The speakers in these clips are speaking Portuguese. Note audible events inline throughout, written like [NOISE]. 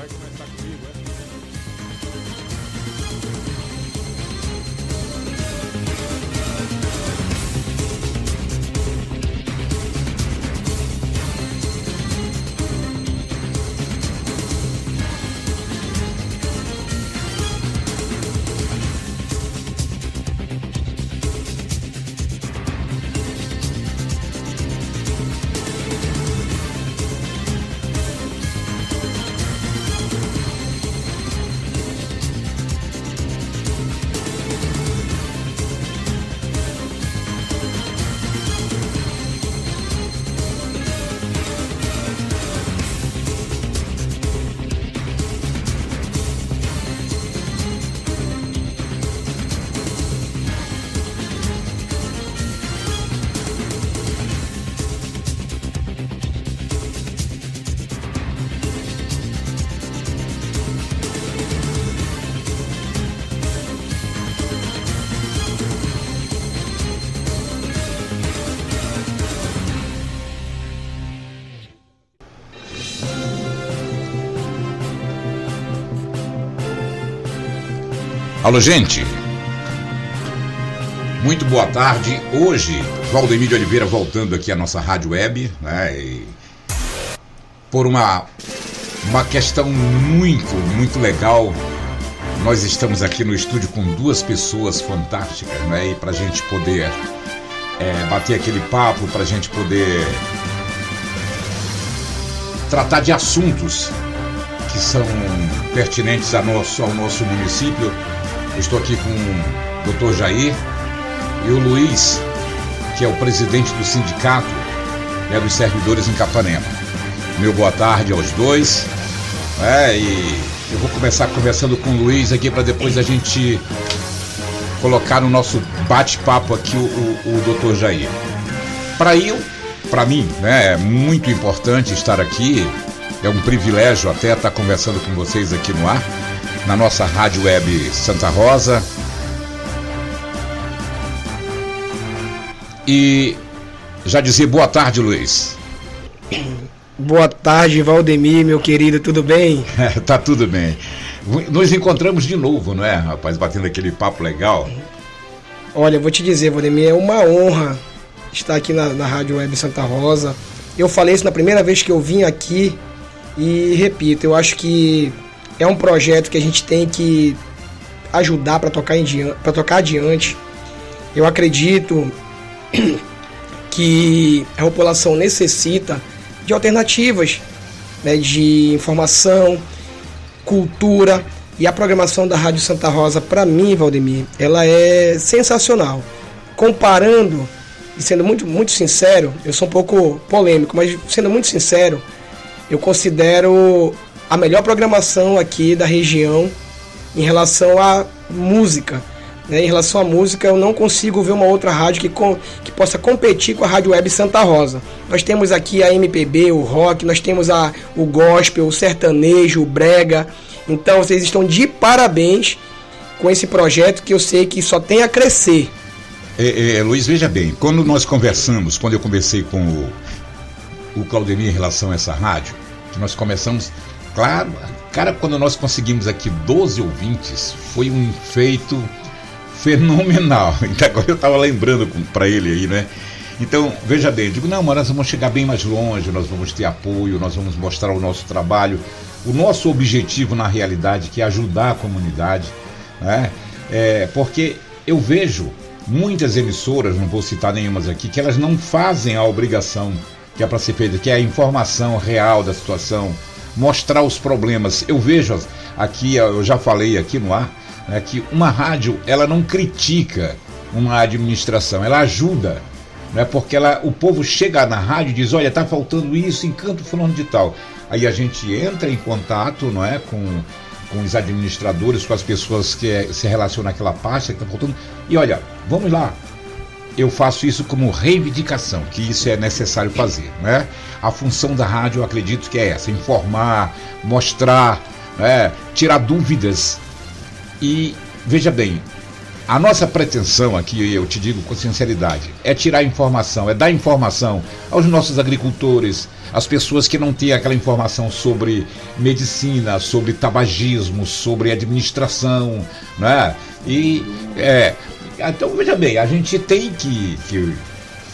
Vai começar comigo, é? Alô, gente. Muito boa tarde. Hoje, Valdemir de Oliveira voltando aqui à nossa rádio web, né? E por uma, uma questão muito, muito legal. Nós estamos aqui no estúdio com duas pessoas fantásticas, né? E pra gente poder é, bater aquele papo, pra gente poder tratar de assuntos que são pertinentes nosso, ao nosso município estou aqui com o Dr. Jair e o Luiz, que é o presidente do sindicato né, dos servidores em Capanema. Meu boa tarde aos dois. É, e eu vou começar conversando com o Luiz aqui para depois a gente colocar no nosso bate-papo aqui o, o, o Dr. Jair. Para eu, para mim, né, é muito importante estar aqui. É um privilégio até estar conversando com vocês aqui no ar na nossa rádio web Santa Rosa. E já dizer boa tarde, Luiz. Boa tarde, Valdemir, meu querido, tudo bem? [LAUGHS] tá tudo bem. Nos encontramos de novo, não é, rapaz? Batendo aquele papo legal. Olha, eu vou te dizer, Valdemir, é uma honra estar aqui na, na Rádio Web Santa Rosa. Eu falei isso na primeira vez que eu vim aqui e repito, eu acho que é um projeto que a gente tem que ajudar para tocar, para tocar adiante. Eu acredito [CLEARS THROAT] que a população necessita de alternativas, né, de informação, cultura e a programação da Rádio Santa Rosa, para mim, Valdemir, ela é sensacional. Comparando, e sendo muito, muito sincero, eu sou um pouco polêmico, mas sendo muito sincero, eu considero a melhor programação aqui da região em relação à música. Né? Em relação à música, eu não consigo ver uma outra rádio que, com, que possa competir com a Rádio Web Santa Rosa. Nós temos aqui a MPB, o rock, nós temos a, o gospel, o sertanejo, o brega. Então vocês estão de parabéns com esse projeto que eu sei que só tem a crescer. É, é, Luiz, veja bem, quando nós conversamos, quando eu conversei com o, o Claudemir em relação a essa rádio, que nós começamos Claro, cara, quando nós conseguimos aqui 12 ouvintes, foi um feito fenomenal. [LAUGHS] Então agora eu estava lembrando para ele aí, né? Então, veja bem, digo, não, mas nós vamos chegar bem mais longe, nós vamos ter apoio, nós vamos mostrar o nosso trabalho, o nosso objetivo na realidade, que é ajudar a comunidade, né? É, porque eu vejo muitas emissoras, não vou citar nenhumas aqui, que elas não fazem a obrigação que é para ser feita, que é a informação real da situação, mostrar os problemas. Eu vejo aqui, eu já falei aqui no ar, né, que uma rádio ela não critica uma administração, ela ajuda. Né, porque ela, o povo chega na rádio e diz, olha, está faltando isso, encanto fulano de tal. Aí a gente entra em contato não é, com, com os administradores, com as pessoas que se relacionam àquela pasta que está faltando. E olha, vamos lá, eu faço isso como reivindicação, que isso é necessário fazer. Né? A função da rádio, eu acredito que é essa: informar, mostrar, né? tirar dúvidas. E veja bem, a nossa pretensão aqui, eu te digo com sinceridade, é tirar informação, é dar informação aos nossos agricultores, às pessoas que não têm aquela informação sobre medicina, sobre tabagismo, sobre administração, né? E é, então veja bem, a gente tem que, que,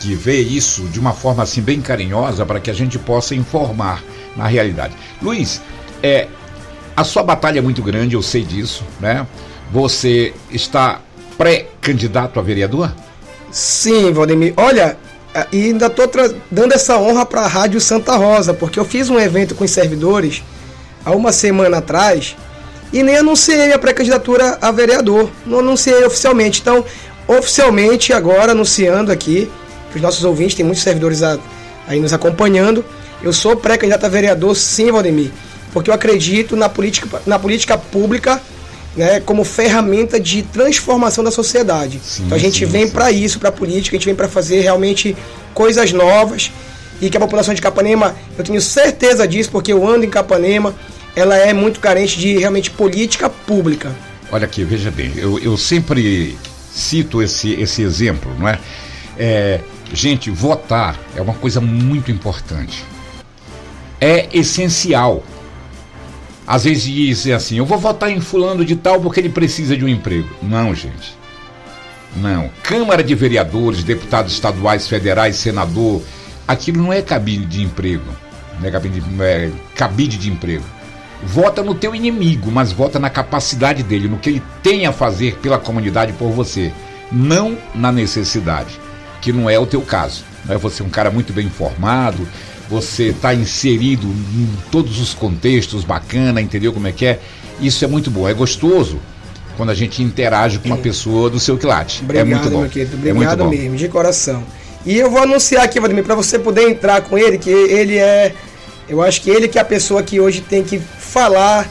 que ver isso de uma forma assim bem carinhosa para que a gente possa informar na realidade. Luiz, é, a sua batalha é muito grande, eu sei disso, né? Você está pré-candidato a vereador? Sim, Valdemir. Olha, e ainda estou dando essa honra para a Rádio Santa Rosa, porque eu fiz um evento com os servidores há uma semana atrás e nem anunciei a pré-candidatura a vereador. Não anunciei oficialmente. Então, oficialmente, agora anunciando aqui, que os nossos ouvintes, tem muitos servidores aí nos acompanhando, eu sou pré-candidato a vereador, sim, Valdemir, porque eu acredito na política, na política pública né, como ferramenta de transformação da sociedade. Sim, então a gente sim, vem para isso, para a política, a gente vem para fazer realmente coisas novas e que a população de Capanema, eu tenho certeza disso, porque eu ando em Capanema, ela é muito carente de realmente política pública. Olha aqui, veja bem, eu, eu sempre cito esse, esse exemplo, não é? é? Gente, votar é uma coisa muito importante. É essencial às vezes dizem assim: eu vou votar em Fulano de Tal porque ele precisa de um emprego. Não, gente. Não. Câmara de Vereadores, deputados estaduais, federais, senador, aquilo não é cabide de emprego. Não é cabide, é cabide de emprego. Vota no teu inimigo, mas vota na capacidade dele, no que ele tem a fazer pela comunidade por você. Não na necessidade, que não é o teu caso. Não é você um cara muito bem informado, você está inserido em todos os contextos, bacana, entendeu como é que é? Isso é muito bom, é gostoso quando a gente interage com uma pessoa do seu quilate. Obrigado, é muito bom. meu querido. É obrigado é mesmo, de coração. E eu vou anunciar aqui, Vladimir, para você poder entrar com ele, que ele é. Eu acho que ele que é a pessoa que hoje tem que falar,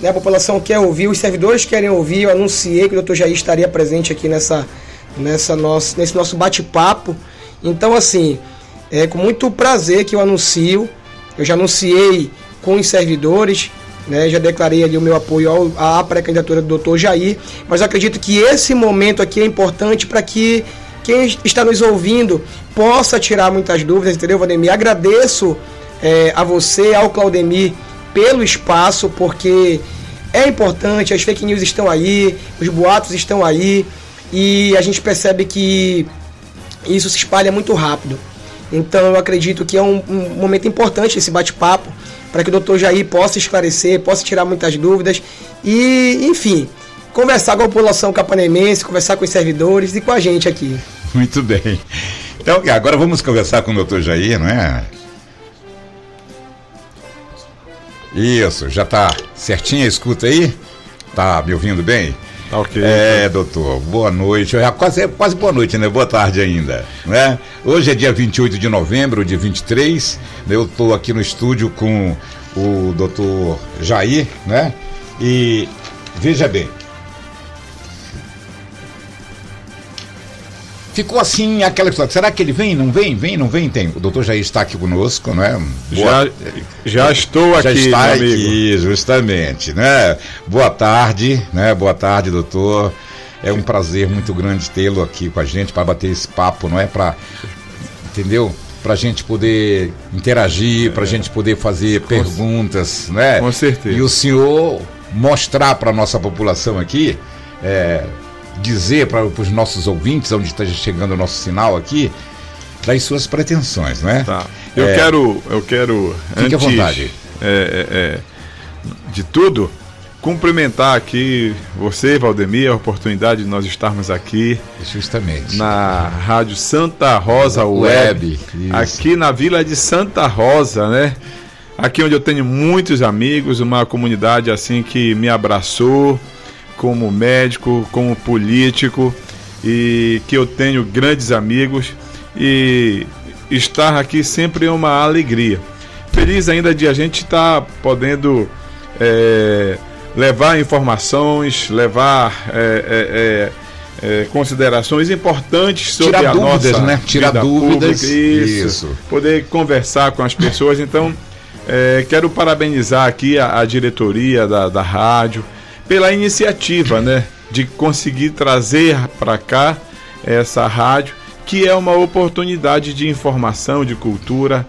né? A população quer ouvir, os servidores querem ouvir. Eu anunciei que o doutor Jair estaria presente aqui nessa, nessa nosso, nesse nosso bate-papo. Então, assim, é com muito prazer que eu anuncio. Eu já anunciei com os servidores, né, já declarei ali o meu apoio ao, à pré-candidatura do doutor Jair, mas acredito que esse momento aqui é importante para que quem está nos ouvindo possa tirar muitas dúvidas, entendeu, Valdemir? Agradeço é, a você, ao Claudemir, pelo espaço, porque é importante, as fake news estão aí, os boatos estão aí, e a gente percebe que isso se espalha muito rápido. Então eu acredito que é um, um momento importante esse bate-papo para que o doutor Jair possa esclarecer, possa tirar muitas dúvidas e, enfim, conversar com a população capanemense, conversar com os servidores e com a gente aqui. Muito bem. Então, agora vamos conversar com o doutor Jair, não é? Isso, já está certinho a escuta aí? Tá me ouvindo bem? Tá ok. É, doutor, boa noite. É quase, quase boa noite, né? Boa tarde ainda. Né? Hoje é dia 28 de novembro de 23. Eu estou aqui no estúdio com o doutor Jair, né? E veja bem, ficou assim aquela história. Será que ele vem? Não vem? Vem? Não vem? Tem. O doutor já está aqui conosco, não é? Boa... Já, já estou já aqui, está aqui, justamente, né? Boa tarde, né? Boa tarde, doutor. É um prazer muito grande tê-lo aqui com a gente para bater esse papo, não é? Para, entendeu? Para a gente poder interagir, para a é. gente poder fazer com perguntas, né? Com certeza. E o senhor mostrar para a nossa população aqui. É, dizer para os nossos ouvintes, onde está chegando o nosso sinal aqui, das suas pretensões, né? Tá. Eu é, quero, eu quero. Fique antes, à vontade. É, é, é, de tudo, cumprimentar aqui você, Valdemir, a oportunidade de nós estarmos aqui. Justamente. Na Rádio Santa Rosa Web. Web aqui na Vila de Santa Rosa, né? Aqui onde eu tenho muitos amigos, uma comunidade assim que me abraçou como médico, como político e que eu tenho grandes amigos e estar aqui sempre é uma alegria. Feliz ainda de a gente estar tá podendo é, levar informações, levar é, é, é, é considerações importantes sobre Tirar a dúvidas, nossa né? Tirar dúvidas, pública, isso, isso, poder conversar com as pessoas. Então, é, quero parabenizar aqui a, a diretoria da, da rádio, pela iniciativa, né? de conseguir trazer para cá essa rádio, que é uma oportunidade de informação, de cultura,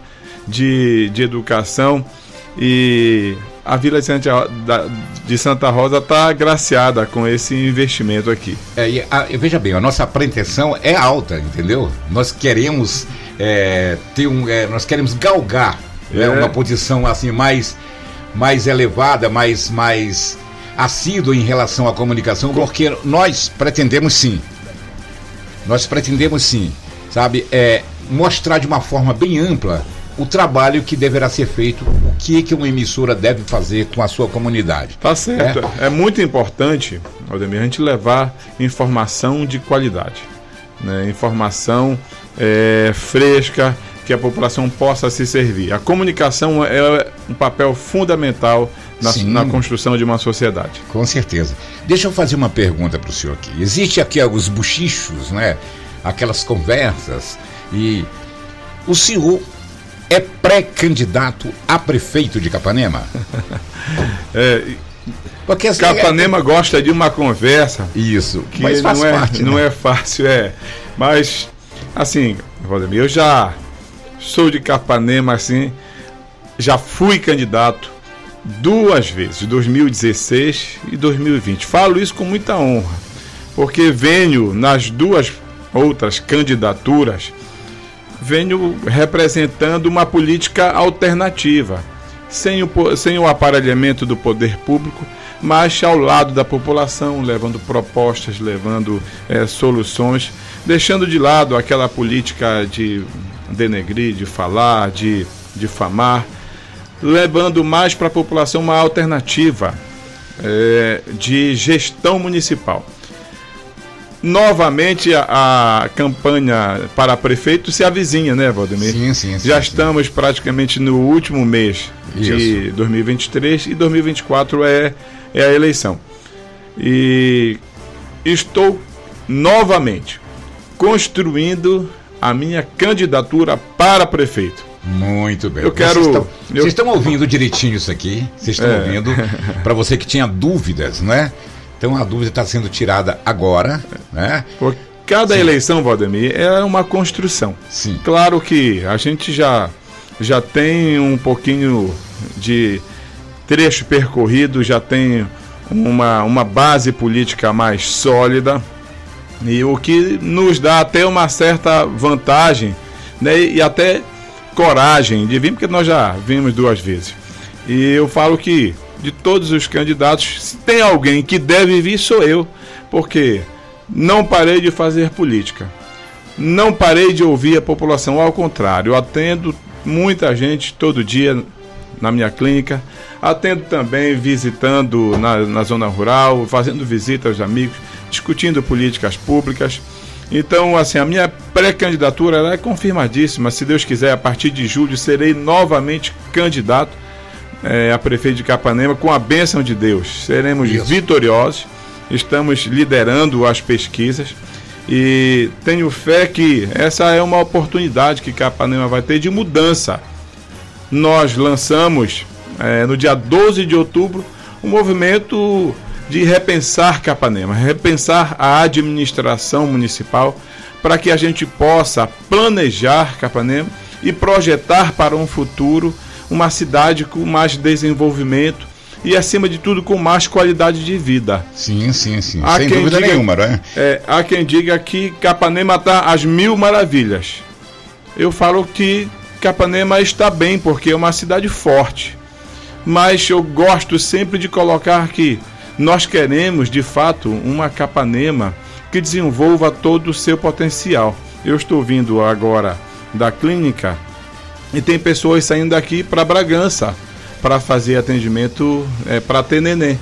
de, de educação. E a Vila de Santa, Rosa está agraciada com esse investimento aqui. É, e, a, veja bem, a nossa pretensão é alta, entendeu? Nós queremos é, ter um, é, nós queremos galgar né, é. uma posição assim mais, mais elevada, mais, mais assíduo em relação à comunicação, porque nós pretendemos sim, nós pretendemos sim, sabe, é, mostrar de uma forma bem ampla o trabalho que deverá ser feito, o que que uma emissora deve fazer com a sua comunidade. Tá certo. É, é muito importante, Aldemir, a gente levar informação de qualidade, né? informação é, fresca, que a população possa se servir. A comunicação é um papel fundamental na, na, construção de uma sociedade. Com certeza. Deixa eu fazer uma pergunta para o senhor aqui. Existe aqui alguns buchichos, né? Aquelas conversas e o senhor é pré-candidato a prefeito de Capanema? [LAUGHS] é, porque assim, Capanema é... gosta de uma conversa. Isso. Que mas faz não é, parte, não né? é fácil, é. Mas assim, Valdemir, eu já sou de Capanema assim, já fui candidato duas vezes, 2016 e 2020. Falo isso com muita honra, porque venho nas duas outras candidaturas, venho representando uma política alternativa, sem o, sem o aparelhamento do poder público, mas ao lado da população, levando propostas, levando é, soluções, deixando de lado aquela política de denegrir, de falar, de difamar levando mais para a população uma alternativa é, de gestão municipal. Novamente a, a, campanha para prefeito se avizinha, né, Valdemir? Sim, sim, sim Já sim. estamos praticamente no último mês Isso. de 2023 e 2024 é, é a eleição. E estou novamente construindo a minha candidatura para prefeito. Muito bem. Eu quero. Vocês estão, eu... vocês estão ouvindo direitinho isso aqui? Vocês estão é. ouvindo? Para você que tinha dúvidas, né? Então a dúvida está sendo tirada agora, né? Por cada Sim. eleição, Valdemir, é uma construção. Sim. Claro que a gente já, já tem um pouquinho de trecho percorrido, já tem uma, uma base política mais sólida e o que nos dá até uma certa vantagem né, e até coragem de vir, porque nós já vimos duas vezes. E eu falo que de todos os candidatos, se tem alguém que deve vir, sou eu, porque não parei de fazer política. Não parei de ouvir a população, ao contrário, eu atendo muita gente todo dia na minha clínica, atendo também visitando na, na zona rural, fazendo visita aos amigos, discutindo políticas públicas. Então, assim, a minha pré-candidatura é confirmadíssima. Se Deus quiser, a partir de julho serei novamente candidato é, a prefeito de Capanema com a bênção de Deus. Seremos Isso. vitoriosos. Estamos liderando as pesquisas e tenho fé que essa é uma oportunidade que Capanema vai ter de mudança. Nós lançamos é, no dia 12 de outubro um movimento de repensar Capanema, repensar a administração municipal para que a gente possa planejar Capanema e projetar para um futuro uma cidade com mais desenvolvimento e acima de tudo com mais qualidade de vida. Sim, sim, sim. Há Sem dúvida diga, nenhuma, né? É, há quem diga que Capanema está às mil maravilhas. Eu falo que Capanema está bem porque é uma cidade forte. Mas eu gosto sempre de colocar que nós queremos, de fato, uma Capanema que desenvolva todo o seu potencial. Eu estou vindo agora da clínica e tem pessoas saindo daqui para Bragança para fazer atendimento é, para ter neném.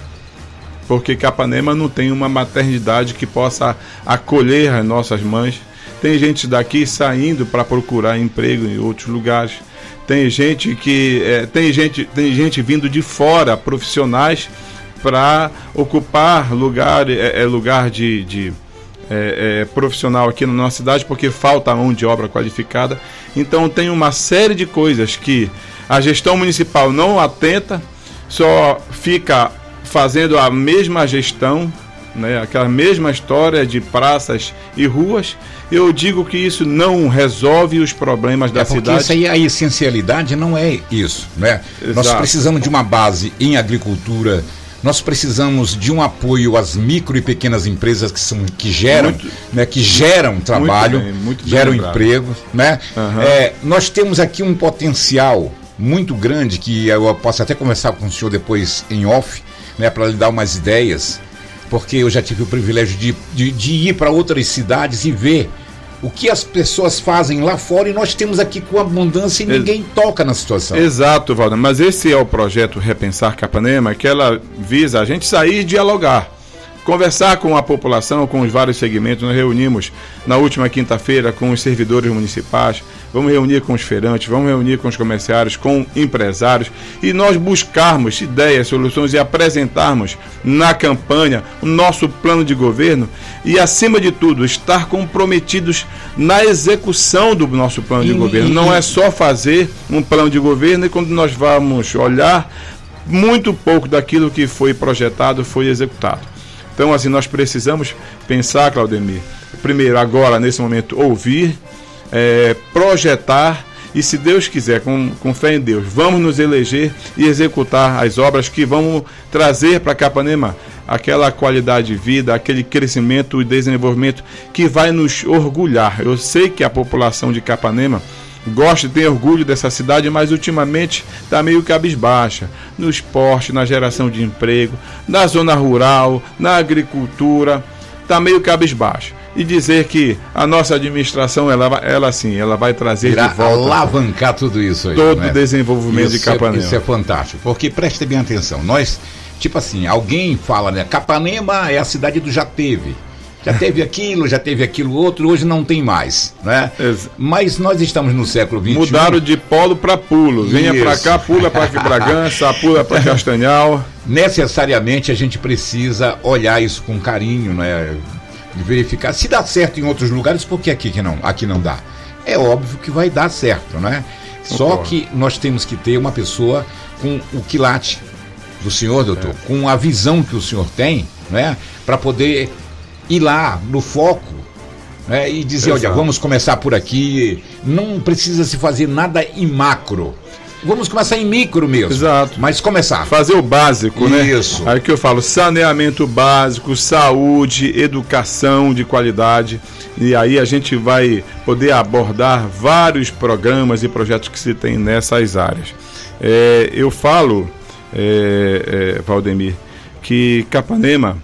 Porque Capanema não tem uma maternidade que possa acolher as nossas mães. Tem gente daqui saindo para procurar emprego em outros lugares. Tem gente que é, tem gente tem gente vindo de fora, profissionais para ocupar lugar, é, é lugar de, de é, é, profissional aqui na nossa cidade, porque falta mão de obra qualificada. Então tem uma série de coisas que a gestão municipal não atenta, só fica fazendo a mesma gestão né, aquela mesma história de praças e ruas. Eu digo que isso não resolve os problemas da é cidade. Isso aí, a essencialidade não é isso, né? Nós precisamos de uma base em agricultura. Nós precisamos de um apoio às micro e pequenas empresas que são que geram, muito, né, que geram trabalho, muito bem, muito geram emprego, né? Uhum. É, nós temos aqui um potencial muito grande que eu posso até conversar com o senhor depois em off, né, para lhe dar umas ideias porque eu já tive o privilégio de, de, de ir para outras cidades e ver o que as pessoas fazem lá fora e nós temos aqui com abundância e ninguém Ex toca na situação. Exato, Valdir. Mas esse é o projeto Repensar Capanema, que ela visa a gente sair e dialogar conversar com a população, com os vários segmentos. Nós reunimos na última quinta-feira com os servidores municipais, vamos reunir com os feirantes, vamos reunir com os comerciários, com empresários e nós buscarmos ideias, soluções e apresentarmos na campanha o nosso plano de governo e, acima de tudo, estar comprometidos na execução do nosso plano de governo. Não é só fazer um plano de governo e quando nós vamos olhar, muito pouco daquilo que foi projetado foi executado. Então, assim, nós precisamos pensar, Claudemir, primeiro, agora, nesse momento, ouvir, é, projetar e, se Deus quiser, com, com fé em Deus, vamos nos eleger e executar as obras que vão trazer para Capanema aquela qualidade de vida, aquele crescimento e desenvolvimento que vai nos orgulhar. Eu sei que a população de Capanema gosta e tem orgulho dessa cidade, mas ultimamente está meio cabisbaixa no esporte, na geração de emprego, na zona rural, na agricultura, está meio cabisbaixa. E dizer que a nossa administração, ela, ela sim, ela vai trazer Irá de volta. alavancar tudo isso aí. Todo né? o desenvolvimento isso de Capanema. É, isso é fantástico, porque preste bem atenção, nós, tipo assim, alguém fala, né? Capanema é a cidade do já teve já teve aquilo, já teve aquilo outro, hoje não tem mais, né? Mas nós estamos no século XXI. Mudaram de polo para pulo. Venha para cá, pula para Bragança, pula para Castanhal. Necessariamente a gente precisa olhar isso com carinho, né? Verificar se dá certo em outros lugares, porque aqui que não, aqui não dá. É óbvio que vai dar certo, né? Só que nós temos que ter uma pessoa com o quilate do senhor, doutor, é. com a visão que o senhor tem, né? Para poder ir lá no foco né, e dizer, Exato. olha, vamos começar por aqui, não precisa se fazer nada em macro. Vamos começar em micro mesmo. Exato. Mas começar. Fazer o básico, né? Isso. Aí que eu falo, saneamento básico, saúde, educação de qualidade. E aí a gente vai poder abordar vários programas e projetos que se tem nessas áreas. É, eu falo, é, é, Valdemir, que Capanema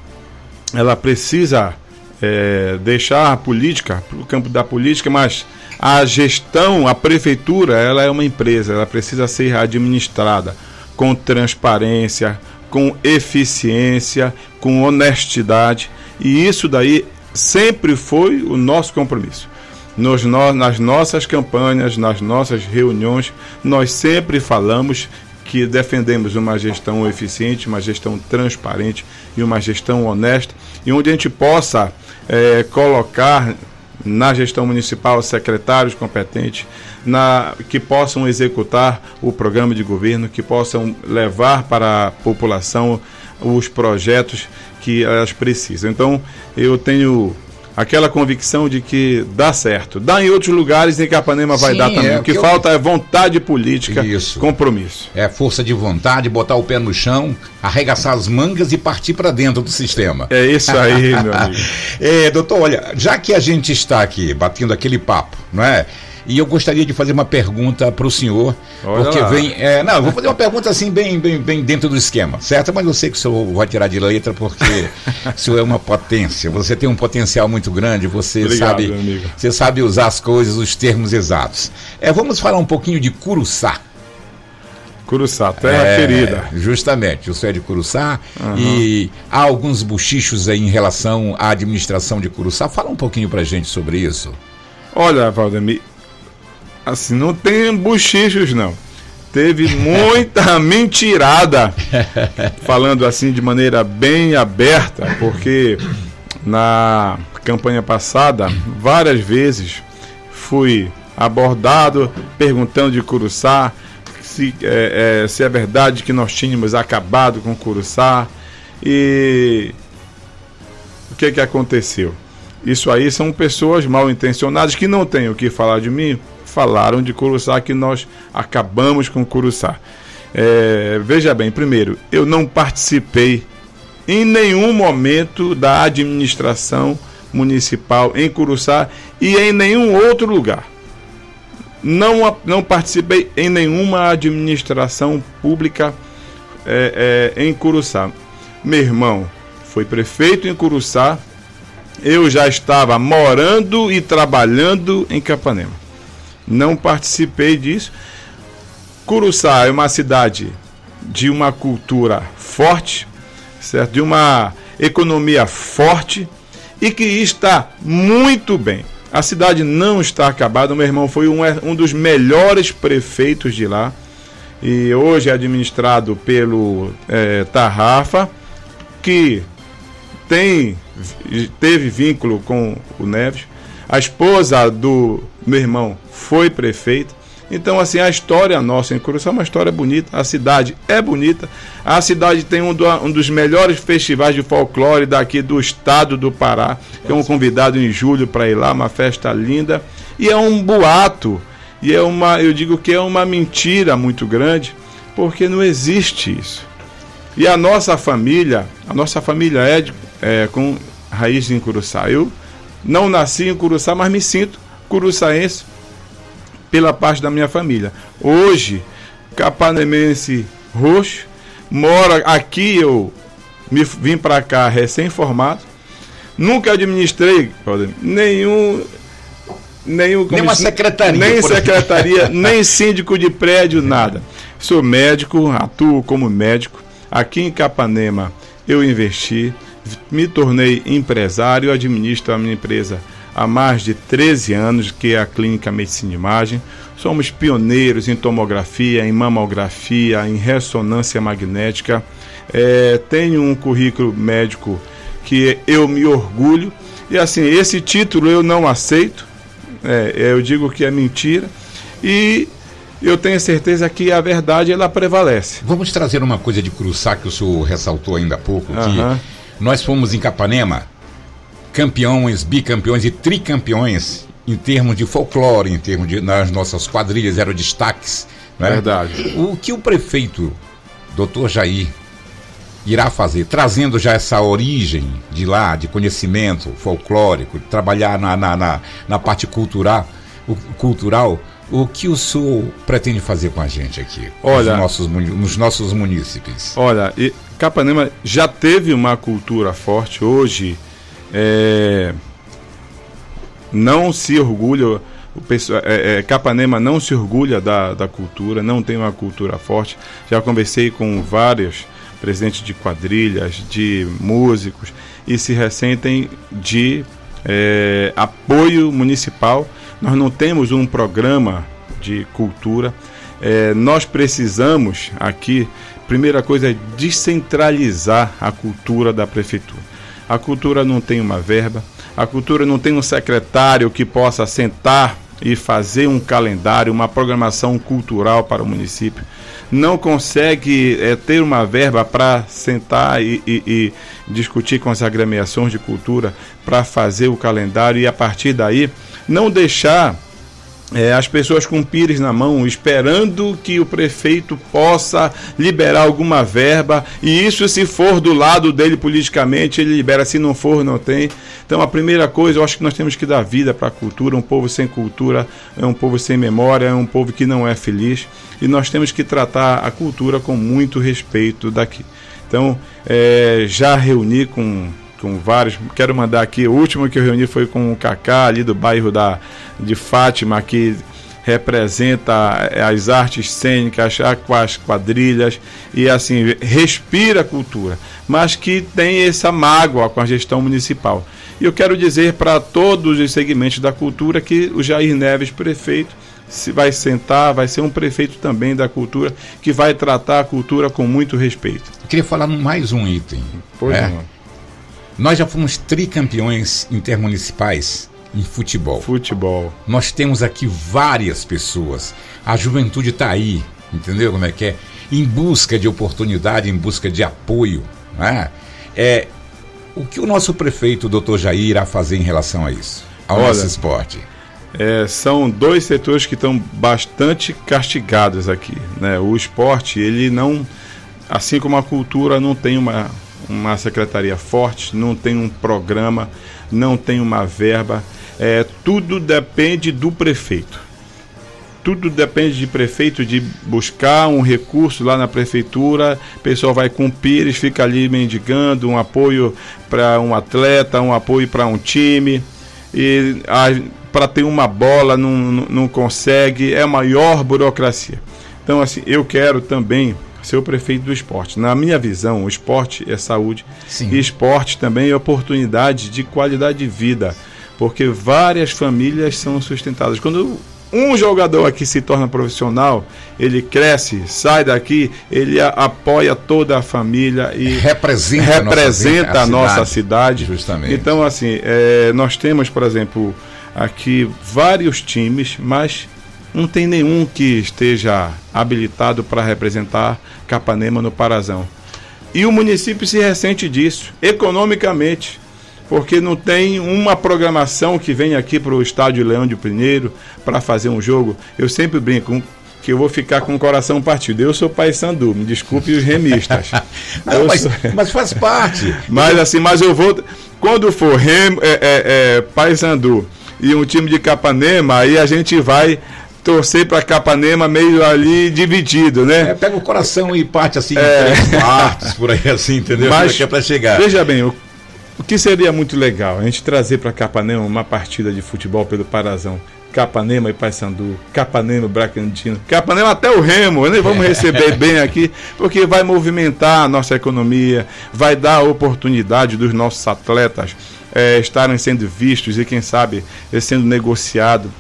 ela precisa é, deixar a política para o campo da política, mas a gestão, a prefeitura, ela é uma empresa, ela precisa ser administrada com transparência, com eficiência, com honestidade, e isso daí sempre foi o nosso compromisso. Nos, nas nossas campanhas, nas nossas reuniões, nós sempre falamos que defendemos uma gestão eficiente, uma gestão transparente e uma gestão honesta, e onde a gente possa é, colocar na gestão municipal secretários competentes na, que possam executar o programa de governo, que possam levar para a população os projetos que elas precisam. Então, eu tenho aquela convicção de que dá certo. Dá em outros lugares em Capanema vai Sim, dar também. É, o que, que falta eu... é vontade política, Isso. compromisso. É força de vontade, botar o pé no chão, arregaçar as mangas e partir para dentro do sistema. É isso aí, meu [LAUGHS] amigo. é, doutor, olha, já que a gente está aqui batendo aquele papo, não é? E eu gostaria de fazer uma pergunta para o senhor, Olha porque lá. vem. É, não, eu vou fazer uma pergunta assim, bem, bem, bem dentro do esquema, certo? Mas eu sei que o senhor vai tirar de letra, porque [LAUGHS] o senhor é uma potência. Você tem um potencial muito grande, você Obrigado, sabe. Você sabe usar as coisas, os termos exatos. É, vamos falar um pouquinho de Curuçá. Curuçá, terra é, querida. Justamente, o senhor é de Curuçá uhum. e há alguns buchichos aí em relação à administração de Curuçá. Fala um pouquinho pra gente sobre isso. Olha, Valdemir, assim, não tem bochichos, não. Teve muita [LAUGHS] mentirada, [LAUGHS] falando assim de maneira bem aberta, porque na campanha passada, várias vezes fui abordado perguntando de Curuçá se é, é, se é verdade que nós tínhamos acabado com Curuçá e que, que aconteceu? Isso aí são pessoas mal intencionadas que não têm o que falar de mim, falaram de Curuçá que nós acabamos com Curuçá. É, veja bem, primeiro, eu não participei em nenhum momento da administração municipal em Curuçá e em nenhum outro lugar. Não, não participei em nenhuma administração pública é, é, em Curuçá. Meu irmão foi prefeito em Curuçá, eu já estava morando e trabalhando em Capanema. Não participei disso. Curuçá é uma cidade de uma cultura forte, certo? De uma economia forte e que está muito bem. A cidade não está acabada. O meu irmão foi um, um dos melhores prefeitos de lá e hoje é administrado pelo é, Tarrafa, que tem teve vínculo com o Neves. A esposa do meu irmão foi prefeita. Então, assim, a história nossa em Curuçá é uma história bonita. A cidade é bonita. A cidade tem um, do, um dos melhores festivais de folclore daqui do estado do Pará. Tem um convidado em julho para ir lá, uma festa linda. E é um boato. E é uma, eu digo que é uma mentira muito grande, porque não existe isso. E a nossa família, a nossa família é, é com raiz em Curuçá. Eu não nasci em Curuçá, mas me sinto curuçaense pela parte da minha família. Hoje, capanemense roxo, mora aqui, eu me vim para cá recém-formado, nunca administrei nenhum nenhum nem uma secretaria, nem secretaria, [LAUGHS] nem síndico de prédio, nada. Sou médico, atuo como médico. Aqui em Capanema eu investi, me tornei empresário, administro a minha empresa há mais de 13 anos, que é a Clínica Medicina Imagem. Somos pioneiros em tomografia, em mamografia, em ressonância magnética. É, tenho um currículo médico que eu me orgulho. E assim, esse título eu não aceito. É, eu digo que é mentira. E eu tenho certeza que a verdade ela prevalece. Vamos trazer uma coisa de Curuçá que o senhor ressaltou ainda há pouco, que nós fomos em Capanema campeões, bicampeões e tricampeões em termos de folclore, em termos de nas nossas quadrilhas eram destaques. Né? Verdade. O que o prefeito, doutor Jair, irá fazer, trazendo já essa origem de lá, de conhecimento folclórico, trabalhar na, na, na, na parte cultural, o, cultural, o que o senhor pretende fazer com a gente aqui? Olha, nos nossos, nos nossos munícipes. Olha, e Capanema já teve uma cultura forte hoje é, não se orgulha, o pessoal, é, é, Capanema não se orgulha da, da cultura, não tem uma cultura forte. Já conversei com vários presidentes de quadrilhas, de músicos, e se ressentem de é, apoio municipal. Nós não temos um programa de cultura. É, nós precisamos aqui, primeira coisa é descentralizar a cultura da prefeitura. A cultura não tem uma verba, a cultura não tem um secretário que possa sentar e fazer um calendário, uma programação cultural para o município. Não consegue é, ter uma verba para sentar e, e, e discutir com as agremiações de cultura para fazer o calendário e a partir daí não deixar é, as pessoas com pires na mão, esperando que o prefeito possa liberar alguma verba, e isso se for do lado dele politicamente, ele libera, se não for, não tem. Então a primeira coisa, eu acho que nós temos que dar vida para a cultura, um povo sem cultura é um povo sem memória, é um povo que não é feliz, e nós temos que tratar a cultura com muito respeito daqui. Então, é, já reuni com com vários. Quero mandar aqui, o último que eu reuni foi com o Kaká, ali do bairro da, de Fátima, que representa as artes cênicas, as quadrilhas e assim, respira a cultura, mas que tem essa mágoa com a gestão municipal. E eu quero dizer para todos os segmentos da cultura que o Jair Neves, prefeito, se vai sentar, vai ser um prefeito também da cultura que vai tratar a cultura com muito respeito. Eu queria falar mais um item. Pois é. não. Nós já fomos tricampeões intermunicipais em futebol. Futebol. Nós temos aqui várias pessoas. A juventude está aí, entendeu como é que é? Em busca de oportunidade, em busca de apoio. Né? É, O que o nosso prefeito, doutor Jair, irá fazer em relação a isso? Ao Olha, nosso esporte? É, são dois setores que estão bastante castigados aqui. Né? O esporte, ele não, assim como a cultura, não tem uma, uma secretaria forte, não tem um programa, não tem uma verba. É, tudo depende do prefeito. Tudo depende de prefeito de buscar um recurso lá na prefeitura. O pessoal vai com pires, fica ali mendigando um apoio para um atleta, um apoio para um time. E para ter uma bola não, não, consegue. É maior burocracia. Então, assim, eu quero também ser o prefeito do esporte. Na minha visão, o esporte é saúde Sim. e esporte também é oportunidade de qualidade de vida, porque várias famílias são sustentadas. Quando um jogador aqui se torna profissional, ele cresce, sai daqui, ele apoia toda a família e representa, representa a nossa, a nossa cidade. Justamente. Então, assim, é, nós temos, por exemplo, aqui vários times, mas não tem nenhum que esteja habilitado para representar Capanema no Parazão. E o município se ressente disso, economicamente, porque não tem uma programação que vem aqui para o estádio Leão de Pinheiro para fazer um jogo. Eu sempre brinco que eu vou ficar com o coração partido. Eu sou pai Sandu, me desculpe os remistas. [LAUGHS] não, mas, sou... mas, faz parte. mas assim, mas eu vou. Quando for rem, é, é, é, pai Sandu e um time de Capanema, aí a gente vai torcer para Capanema meio ali dividido, né? É, pega o coração e parte assim é. em três partes, por aí assim, entendeu? Mas, é, é para chegar. Veja bem, o, o que seria muito legal a gente trazer para Capanema uma partida de futebol pelo Parazão. Capanema e Paysandu, Capanema e Bragantino, Capanema até o Remo, né? vamos receber bem aqui, porque vai movimentar a nossa economia, vai dar oportunidade dos nossos atletas é, estarem sendo vistos e, quem sabe, sendo negociado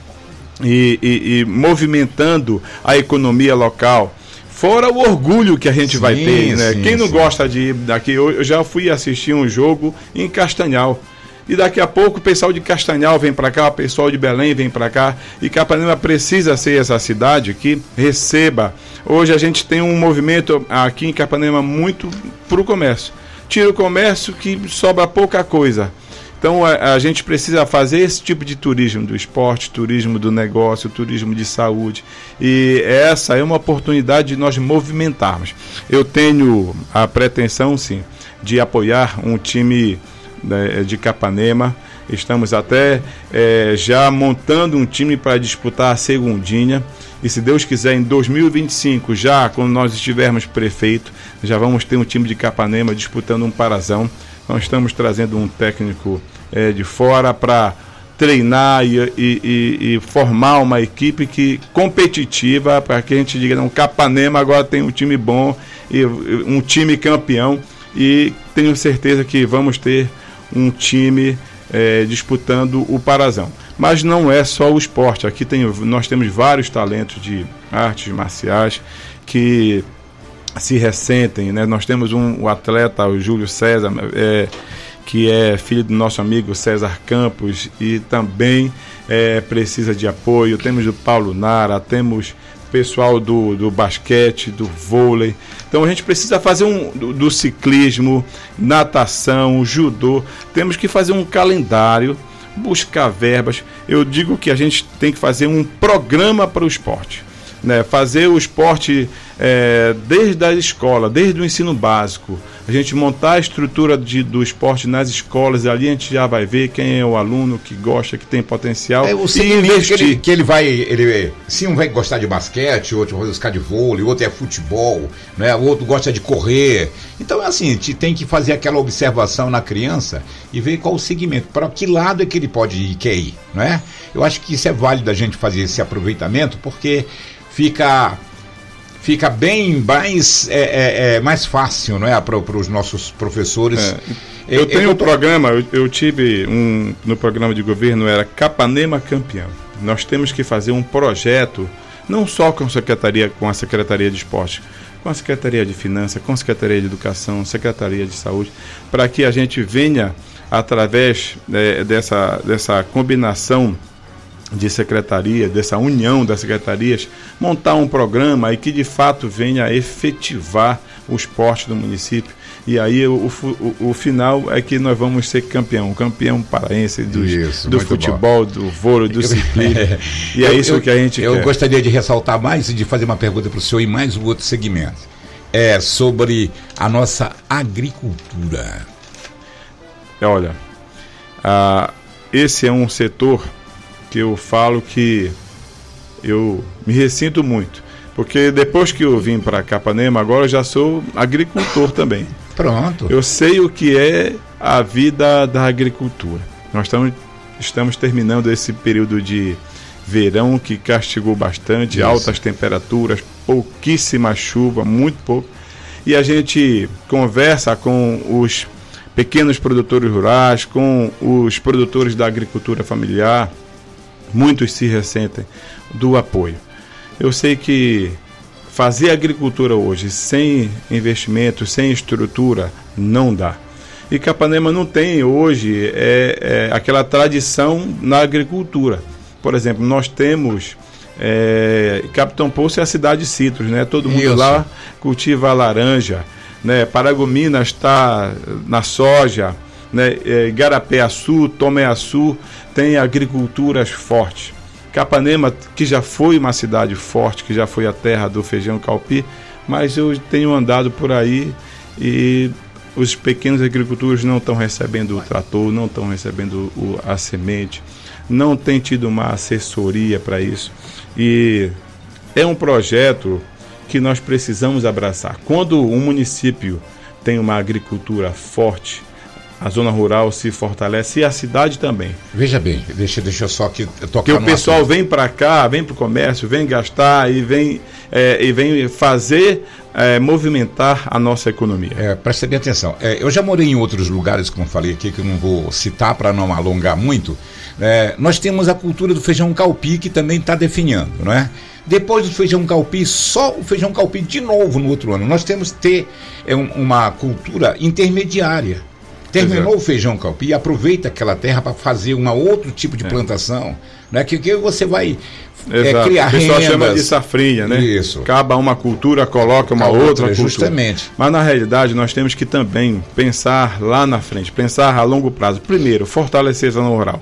e, e, e movimentando a economia local. Fora o orgulho que a gente sim, vai ter, né? Sim, Quem não sim. gosta de ir daqui? Eu já fui assistir um jogo em Castanhal. E daqui a pouco o pessoal de Castanhal vem para cá, o pessoal de Belém vem para cá. E Capanema precisa ser essa cidade que receba. Hoje a gente tem um movimento aqui em Capanema muito para o comércio. Tira o comércio que sobra pouca coisa. Então a, a, gente precisa fazer esse tipo de turismo do esporte, turismo do negócio, turismo de saúde. E essa é uma oportunidade de nós movimentarmos. Eu tenho a pretensão, sim, de apoiar um time né, de Capanema. Estamos até é, já montando um time para disputar a segundinha. E se Deus quiser, em 2025, já quando nós estivermos prefeito, já vamos ter um time de Capanema disputando um parazão. Nós estamos trazendo um técnico é, de fora para treinar e, e, e, formar uma equipe que competitiva para que a gente diga, não, Capanema agora tem um time bom e um time campeão e tenho certeza que vamos ter um time é, disputando o Parazão. Mas não é só o esporte, aqui tem, nós temos vários talentos de artes marciais que se ressentem, né? Nós temos um, um atleta, o Júlio César, é, que é filho do nosso amigo César Campos e também é, precisa de apoio. Temos o Paulo Nara, temos pessoal do, do basquete, do vôlei. Então a gente precisa fazer um do, do ciclismo, natação, judô. Temos que fazer um calendário, buscar verbas. Eu digo que a gente tem que fazer um programa para o esporte né, fazer o esporte é, desde a escola, desde o ensino básico, a gente montar a estrutura de, do esporte nas escolas, ali a gente já vai ver quem é o aluno que gosta, que tem potencial. É, o e investir. Que ele, que ele vai, ele, se um vai gostar de basquete, outro vai gostar de vôlei, outro é futebol, né, o outro gosta de correr. Então é assim, a gente tem que fazer aquela observação na criança e ver qual o segmento, para que lado é que ele pode ir, quer ir, não é? Eu acho que isso é válido a gente fazer esse aproveitamento, porque fica fica bem mais, é, é, é mais fácil não é, para os nossos professores. É. Eu tenho um programa, eu, eu, tive um no programa de governo, era Capanema Campeão. Nós temos que fazer um projeto, não só com a Secretaria, com a Secretaria de Esporte, com a Secretaria de Finanças, com a Secretaria de Educação, Secretaria de Saúde, para que a gente venha, através é, dessa, dessa combinação de secretaria, dessa união das secretarias, montar um programa e que de fato venha a efetivar o esporte do município. E aí o, o, o final é que nós vamos ser campeão, campeão paraense do, isso, do futebol, bom. do vôlei, do ciclismo. [LAUGHS] É, e é eu, isso eu, que a gente eu quer. Eu gostaria de ressaltar mais e de fazer uma pergunta para o senhor em mais um outro segmento. É sobre a nossa agricultura. Olha, ah, esse é um setor que eu falo que eu me ressinto muito. Porque depois que eu vim para Capanema, agora eu já sou agricultor também. Pronto. Eu sei o que é a vida da agricultura. Nós estamos, estamos terminando esse período de verão que castigou bastante, Isso. altas temperaturas, pouquíssima chuva, muito pouco. E a gente conversa com os pequenos produtores rurais, com os produtores da agricultura familiar, muitos se ressentem do apoio. Eu sei que fazer agricultura hoje sem investimento, sem estrutura, não dá. E Capanema não tem hoje é, é, aquela tradição na agricultura. Por exemplo, nós temos é, Capitão Poço é a cidade de citros, né? Todo mundo Isso. lá cultiva laranja, né? Paragominas está na soja, né? É, Igarapé-Açu, Tomé-Açu tem agriculturas fortes. Capanema, que já foi uma cidade forte, que já foi a terra do feijão calpi, mas eu tenho andado por aí e os pequenos agricultores não estão recebendo o trator, não estão recebendo o, a semente, não tem tido uma assessoria para isso. E é um projeto que nós precisamos abraçar. Quando um município tem uma agricultura forte, a zona rural se fortalece e a cidade também. Veja bem, deixa, deixa eu só aqui tocar Que o pessoal assunto. vem para cá, vem para o comércio, vem gastar e vem, é, e vem fazer é, movimentar a nossa economia. É, preste bem atenção. É, eu já morei em outros lugares, como falei aqui, que eu não vou citar para não alongar muito. É, nós temos a cultura do feijão calpi que também está definhando, não é? Depois do feijão calpi, só o feijão calpi de novo no outro ano. Nós temos que ter é, uma cultura intermediária Terminou Exato. o feijão calpi, aproveita aquela terra para fazer um outro tipo de é. plantação, né? Que, que você vai é, criar O pessoal rendas. chama de safrinha, né? Isso. Acaba uma cultura, coloca uma outra, outra cultura. Justamente. Mas na realidade nós temos que também pensar lá na frente, pensar a longo prazo. Primeiro, fortalecer a zona rural.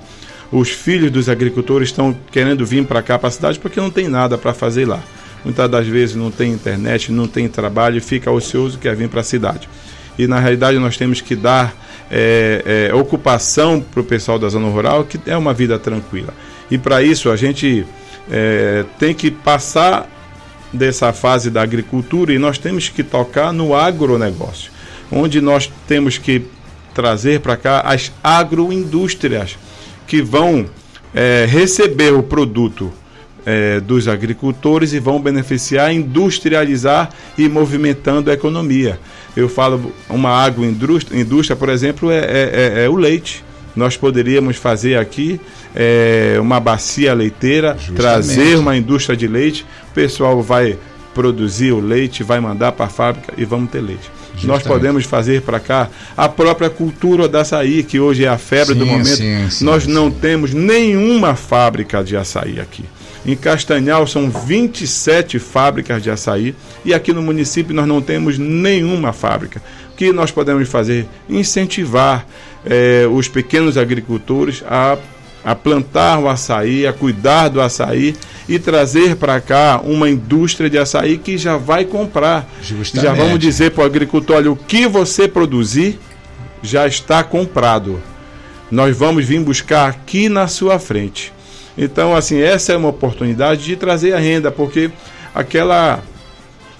Os filhos dos agricultores estão querendo vir para cá para a cidade porque não tem nada para fazer lá. Muitas das vezes não tem internet, não tem trabalho e fica ocioso quer vir para a cidade. E na realidade nós temos que dar é, é, ocupação para o pessoal da zona rural, que é uma vida tranquila. E para isso a gente é, tem que passar dessa fase da agricultura e nós temos que tocar no agronegócio, onde nós temos que trazer para cá as agroindústrias que vão é, receber o produto é, dos agricultores e vão beneficiar, industrializar e movimentando a economia. Eu falo, uma agroindústria, indústria, por exemplo, é, é, é, é o leite. Nós poderíamos fazer aqui é, uma bacia leiteira, Justamente. trazer uma indústria de leite, o pessoal vai produzir o leite, vai mandar para a fábrica e vamos ter leite. Justamente. Nós podemos fazer para cá a própria cultura da açaí, que hoje é a febre sim, do momento. Sim, sim, Nós não temos nenhuma fábrica de açaí aqui. Em Castanhal são 27 fábricas de açaí e aqui no município nós não temos nenhuma fábrica. O que nós podemos fazer? Incentivar eh, os pequenos agricultores a, a plantar o açaí, a cuidar do açaí e trazer para cá uma indústria de açaí que já vai comprar. Justamente. Já vamos dizer para o agricultor: olha, o que você produzir já está comprado. Nós vamos vir buscar aqui na sua frente. Então, assim, essa é uma oportunidade de trazer a renda, porque aquela.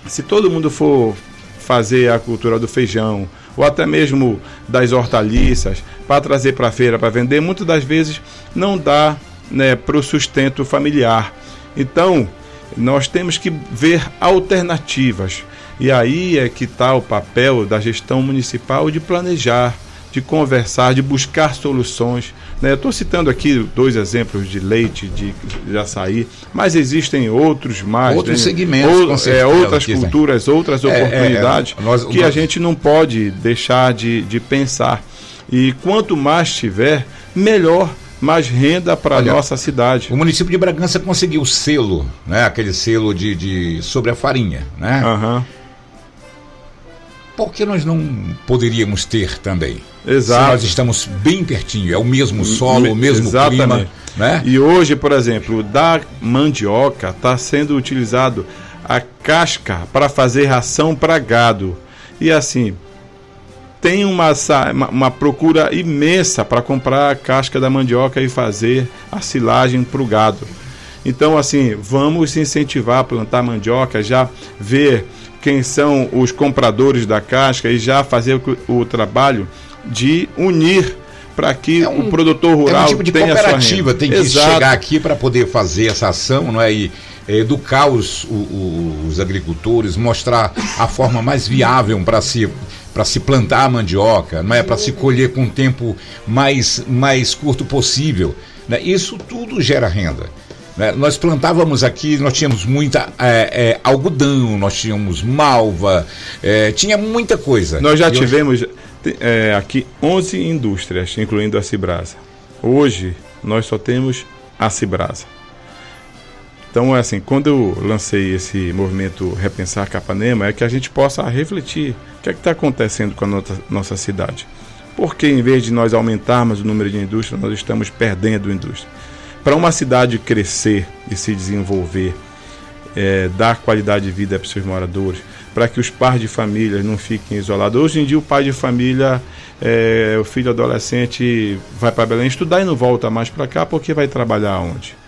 Se todo mundo for fazer a cultura do feijão, ou até mesmo das hortaliças, para trazer para a feira para vender, muitas das vezes não dá né, para o sustento familiar. Então, nós temos que ver alternativas. E aí é que está o papel da gestão municipal de planejar de conversar, de buscar soluções. Né? Eu estou citando aqui dois exemplos de leite, de, de açaí, mas existem outros mais. Outros né? segmentos, Ou, é, outras culturas, outras oportunidades é, é, nós, que nós... a gente não pode deixar de, de pensar. E quanto mais tiver, melhor mais renda para a nossa cidade. O município de Bragança conseguiu o selo, né? aquele selo de, de sobre a farinha. Né? Uhum. Por que nós não poderíamos ter também? Exato. Se nós estamos bem pertinho, é o mesmo solo, o mesmo Exatamente. clima. Né? E hoje, por exemplo, da mandioca está sendo utilizado a casca para fazer ração para gado. E assim, tem uma, uma procura imensa para comprar a casca da mandioca e fazer a silagem para o gado. Então, assim, vamos incentivar a plantar mandioca, já ver quem são os compradores da casca e já fazer o, o trabalho de unir para que é um, o produtor rural é um tipo de tenha cooperativa tem que Exato. chegar aqui para poder fazer essa ação, não é? E educar os, os, os agricultores, mostrar a forma mais viável para se para se plantar a mandioca, não é para se colher com um tempo mais mais curto possível. Né? Isso tudo gera renda. Né? Nós plantávamos aqui, nós tínhamos muita é, é, algodão, nós tínhamos malva, é, tinha muita coisa. Nós já tivemos é, aqui 11 indústrias, incluindo a Cibrasa. Hoje nós só temos a Cibrasa. Então, é assim, quando eu lancei esse movimento Repensar Capanema, é que a gente possa refletir o que é está acontecendo com a nossa, nossa cidade. Porque em vez de nós aumentarmos o número de indústrias, nós estamos perdendo indústria. Para uma cidade crescer e se desenvolver, é, dar qualidade de vida para os seus moradores, para que os pais de família não fiquem isolados. Hoje em dia, o pai de família, é, o filho adolescente, vai para Belém estudar e não volta mais para cá porque vai trabalhar onde?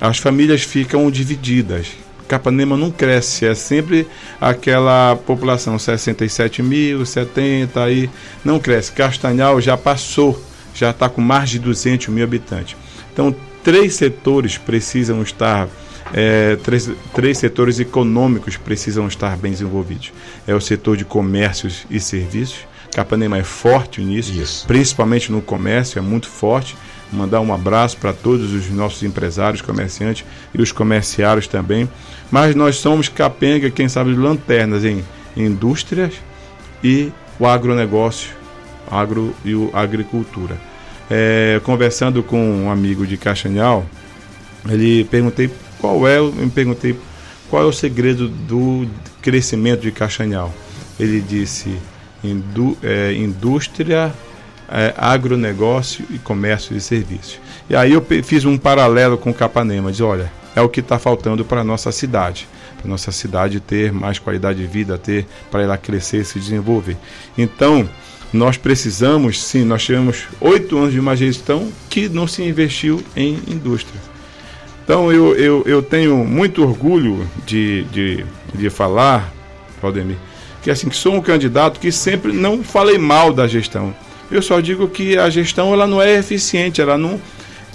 as famílias ficam divididas. Capanema não cresce, é sempre aquela população 67 mil, 70 aí, não cresce. Castanhal já passou, já está com mais de 200 mil habitantes. Então, três setores precisam estar, é, três, três setores econômicos precisam estar bem desenvolvidos. É o setor de comércios e serviços. Capanema é forte nisso, Isso. principalmente no comércio, é muito forte mandar um abraço para todos os nossos empresários, comerciantes e os comerciários também. Mas nós somos capenga, quem sabe, de lanternas em indústrias e o agronegócio, agro e o agricultura. É, conversando com um amigo de Caxanhal, ele perguntei qual é, me perguntei qual é o segredo do crescimento de Caxanhal. Ele disse indú, é, indústria é, agronegócio e comércio e serviços. E aí eu fiz um paralelo com Capanema, de olha, é o que está faltando para a nossa cidade, para nossa cidade ter mais qualidade de vida, ter para ela crescer e se desenvolver. Então, nós precisamos, sim, nós tivemos oito anos de uma gestão que não se investiu em indústria. Então eu, eu, eu tenho muito orgulho de, de, de falar, Valdemir, que assim que sou um candidato que sempre não falei mal da gestão. Eu só digo que a gestão ela não é eficiente, ela não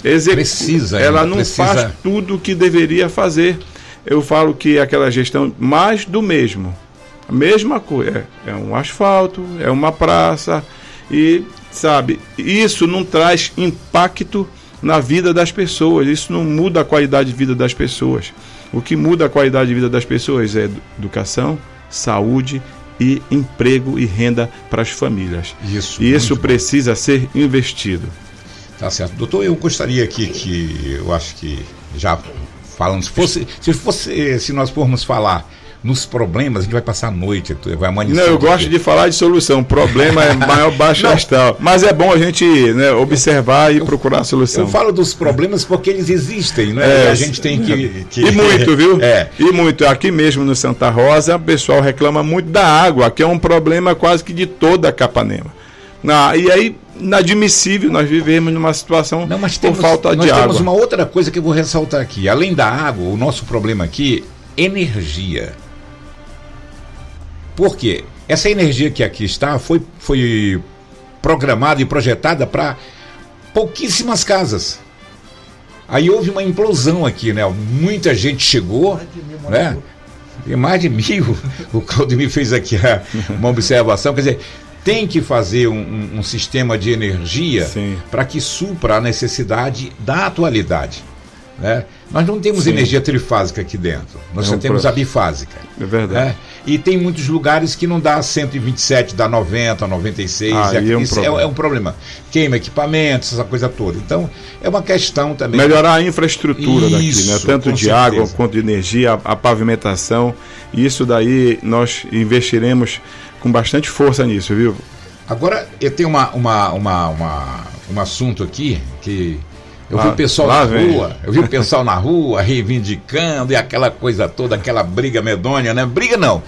executa, precisa, ela não precisa. faz tudo o que deveria fazer. Eu falo que aquela gestão mais do mesmo. A mesma coisa, é, é um asfalto, é uma praça e sabe, isso não traz impacto na vida das pessoas, isso não muda a qualidade de vida das pessoas. O que muda a qualidade de vida das pessoas é educação, saúde e emprego e renda para as famílias. Isso. E isso precisa bom. ser investido. Tá certo. Doutor, eu gostaria aqui que eu acho que já falando, se fosse, se fosse, se nós formos falar nos problemas, a gente vai passar a noite, vai amanhecer. Não, eu gosto de falar de solução. O problema é maior baixo [LAUGHS] astral. Mas é bom a gente né, observar e eu, procurar a solução. Eu falo dos problemas porque eles existem, né? É, a gente tem que, [LAUGHS] que, E muito, viu? É. E muito. Aqui mesmo no Santa Rosa, o pessoal reclama muito da água, que é um problema quase que de toda a Capanema. Na, e aí, inadmissível, nós vivemos numa situação Não, mas temos, por falta de água. Nós temos uma outra coisa que eu vou ressaltar aqui. Além da água, o nosso problema aqui, energia. Por quê? Essa energia que aqui está foi, foi programada e projetada para pouquíssimas casas. Aí houve uma implosão aqui, né? Muita gente chegou, né? Tem mais de mil. [LAUGHS] O Claudemir fez aqui uma observação. Quer dizer, tem que fazer um, um, um sistema de energia para que supra a necessidade da atualidade. Né? Nós não temos Sim. energia trifásica aqui dentro. Nós é só temos a bifásica. É verdade. É? E tem muitos lugares que não dá 127, dá 90, 96. Ah, é, um isso é, é, um problema. Queima equipamentos, essa coisa toda. Então, é uma questão também. Melhorar a infraestrutura isso, daqui, né? Tanto de certeza. água quanto de energia, a, a pavimentação. Isso daí nós investiremos com bastante força nisso, viu? Agora, eu tenho uma, uma, uma, uma um assunto aqui que eu lá, vi o pessoal na vem. rua, eu vi o pessoal na rua reivindicando e aquela coisa toda, aquela briga medonha, né? Briga não,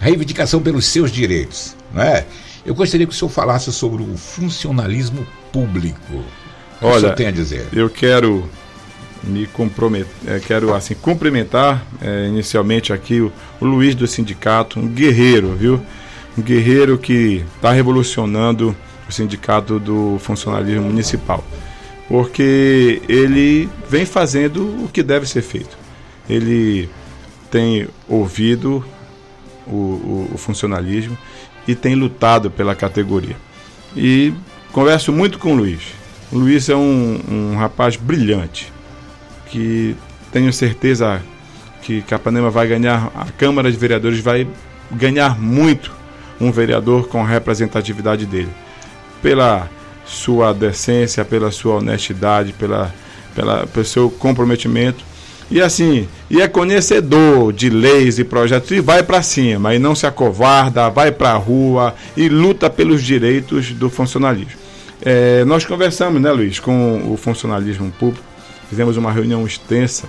reivindicação pelos seus direitos, não é? Eu gostaria que o senhor falasse sobre o funcionalismo público. O Olha, o senhor tem a dizer? Eu quero me comprometer, é, quero assim cumprimentar é, inicialmente aqui o, o Luiz do sindicato, um guerreiro, viu? Um guerreiro que está revolucionando o sindicato do funcionalismo municipal porque ele vem fazendo o que deve ser feito. Ele tem ouvido o, o, o funcionalismo e tem lutado pela categoria. E converso muito com o Luiz. O Luiz é um, um rapaz brilhante, que tenho certeza que Capanema vai ganhar, a Câmara de Vereadores vai ganhar muito um vereador com a representatividade dele. Pela sua decência, pela sua honestidade, pela, pela, pelo seu comprometimento. E assim, e é conhecedor de leis e projetos e vai para cima, e não se acovarda, vai para a rua e luta pelos direitos do funcionalismo. É, nós conversamos, né, Luiz, com o funcionalismo público, fizemos uma reunião extensa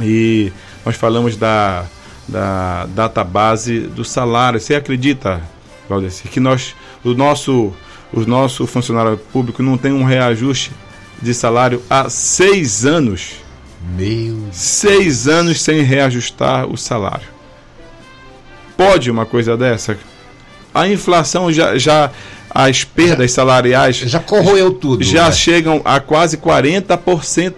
e nós falamos da, da database do salário. Você acredita, Valdeci, que nós, o nosso o nosso funcionário público não tem um reajuste de salário há seis anos. Meu. Seis anos sem reajustar o salário. Pode uma coisa dessa? A inflação já, já as perdas já, salariais já corroeu tudo. Já né? chegam a quase 40%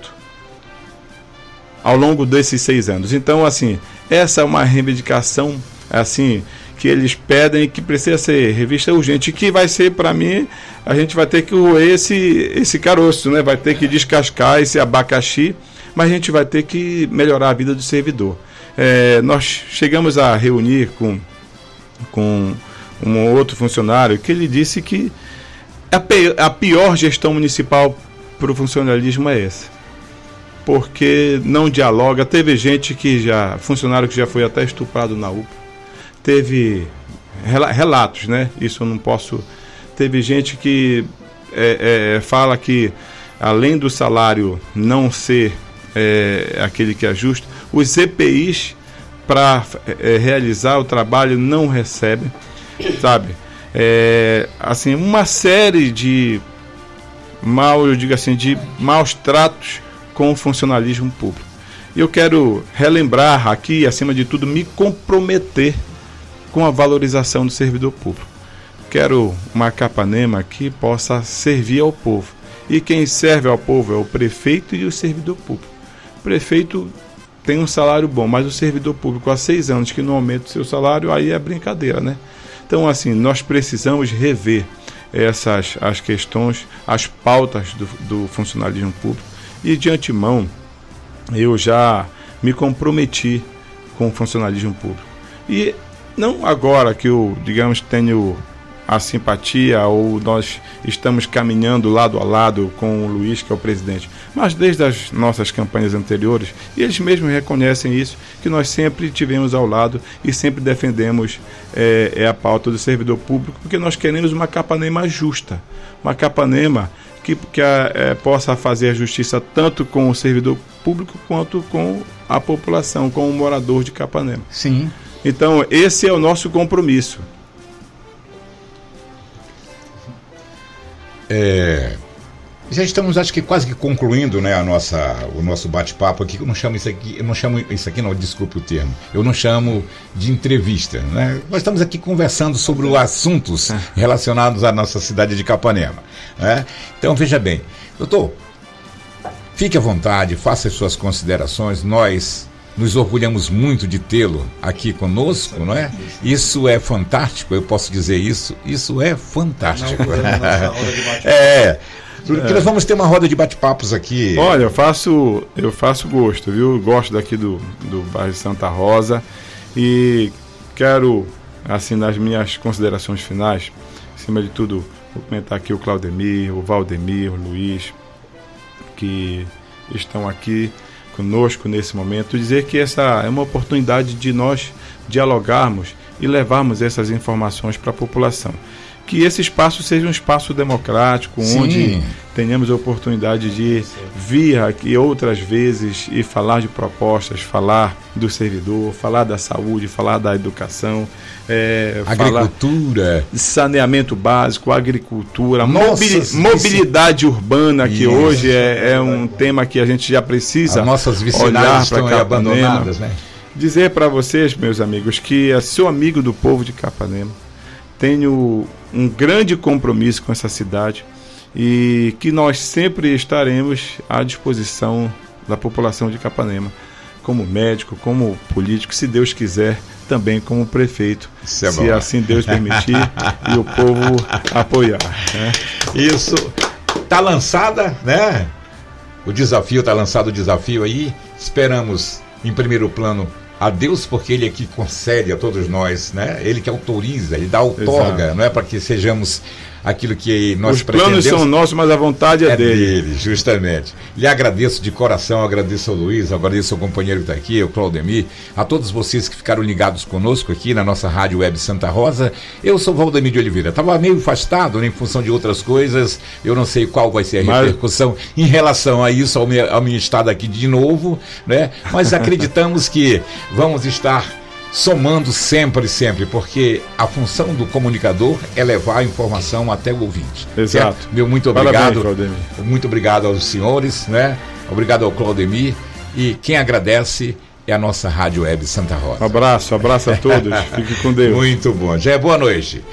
ao longo desses seis anos. Então, assim, essa é uma reivindicação assim que eles pedem que precisa ser revista urgente, que vai ser para mim, a gente vai ter que roer esse esse caroço, né? Vai ter que descascar esse abacaxi, mas a gente vai ter que melhorar a vida do servidor. É, nós chegamos a reunir com com um outro funcionário que ele disse que a, pior gestão municipal para o funcionalismo é essa. Porque não dialoga. Teve gente que já, funcionário que já foi até estuprado na UPA teve relatos, né? Isso eu não posso. Teve gente que é, é, fala que além do salário não ser é, aquele que é justo, os EPIs para é, realizar o trabalho não recebem, sabe? É, assim, uma série de mal, eu digo assim, de maus tratos com o funcionalismo público. Eu quero relembrar aqui, acima de tudo, me comprometer com a valorização do servidor público. Quero uma Capanema que possa servir ao povo. E quem serve ao povo é o prefeito e o servidor público. O prefeito tem um salário bom, mas o servidor público há seis anos que não aumenta o seu salário, aí é brincadeira, né? Então, assim, nós precisamos rever essas as questões, as pautas do, do funcionalismo público. E de antemão, eu já me comprometi com o funcionalismo público. E não agora que eu, digamos, tenho a simpatia ou nós estamos caminhando lado a lado com o Luiz, que é o presidente, mas desde as nossas campanhas anteriores, e eles mesmos reconhecem isso, que nós sempre tivemos ao lado e sempre defendemos é, é a pauta do servidor público, porque nós queremos uma Capanema justa, uma Capanema que, que a, é, possa fazer a justiça tanto com o servidor público quanto com a população, com o morador de Capanema. Sim. Então, esse é o nosso compromisso. É, já estamos, acho que quase que concluindo, né, a nossa, o nosso bate-papo aqui. Eu não chamo isso aqui, eu não chamo isso aqui, não, desculpe o termo. Eu não chamo de entrevista, né? Nós estamos aqui conversando sobre assuntos é. relacionados à nossa cidade de Capanema, né? Então veja bem, doutor, fique à vontade, faça as suas considerações. Nós nos orgulhamos muito de tê-lo aqui conosco, não é? Isso é fantástico, eu posso dizer isso. Isso é fantástico. [LAUGHS] é. Porque nós vamos ter uma roda de bate-papos aqui. Olha, eu faço, eu faço gosto, viu? Gosto daqui do, do bairro Santa Rosa e quero, assim, nas minhas considerações finais, acima de tudo, vou comentar aqui o Claudemir, o Valdemir, o Luiz, que estão aqui conosco nesse momento, dizer que essa é uma oportunidade de nós dialogarmos e levarmos essas informações para a população que esse espaço seja um espaço democrático, Sim. onde tenhamos a oportunidade de vir aqui outras vezes e falar de propostas, falar do servidor, falar da saúde, falar da educação, é, agricultura, saneamento básico, agricultura, mobili mobilidade isso. urbana, que isso. hoje é, é, um tema que a gente já precisa As nossas olhar para abandonadas, né? Dizer para vocês, meus amigos, que é seu amigo do povo de Capanema tenho um grande compromisso com essa cidade e que nós sempre estaremos à disposição da população de Capanema, como médico, como político, se Deus quiser, também como prefeito, é se assim Deus permitir [LAUGHS] e o povo apoiar. Né? Isso tá lançada, né? O desafio tá lançado o desafio aí. Esperamos em primeiro plano a Deus porque ele é que concede a todos nós, né? Ele que autoriza, ele dá outorga, Exato. não é para que sejamos aquilo que nós Os planos são nossos, mas a vontade é, é dele. dele. Justamente. Lhe agradeço de coração, agradeço ao Luiz, agradeço ao companheiro que está aqui, o Claudemir, a todos vocês que ficaram ligados conosco aqui na nossa Rádio Web Santa Rosa. Eu sou Valdemir de Oliveira. Estava meio afastado né, em função de outras coisas, eu não sei qual vai ser a mas... repercussão em relação a isso, ao meu, ao meu estado aqui de novo, né? Mas acreditamos que vamos estar somando sempre, sempre, porque a função do comunicador é levar a informação até o ouvinte. Exato. Certo? Meu muito obrigado. Parabéns, muito obrigado aos senhores, né? Obrigado ao Claudemir. E quem agradece é a nossa Rádio Web Santa Rosa. abraço, abraço a todos. [LAUGHS] Fique com Deus. Muito bom. Já é boa noite.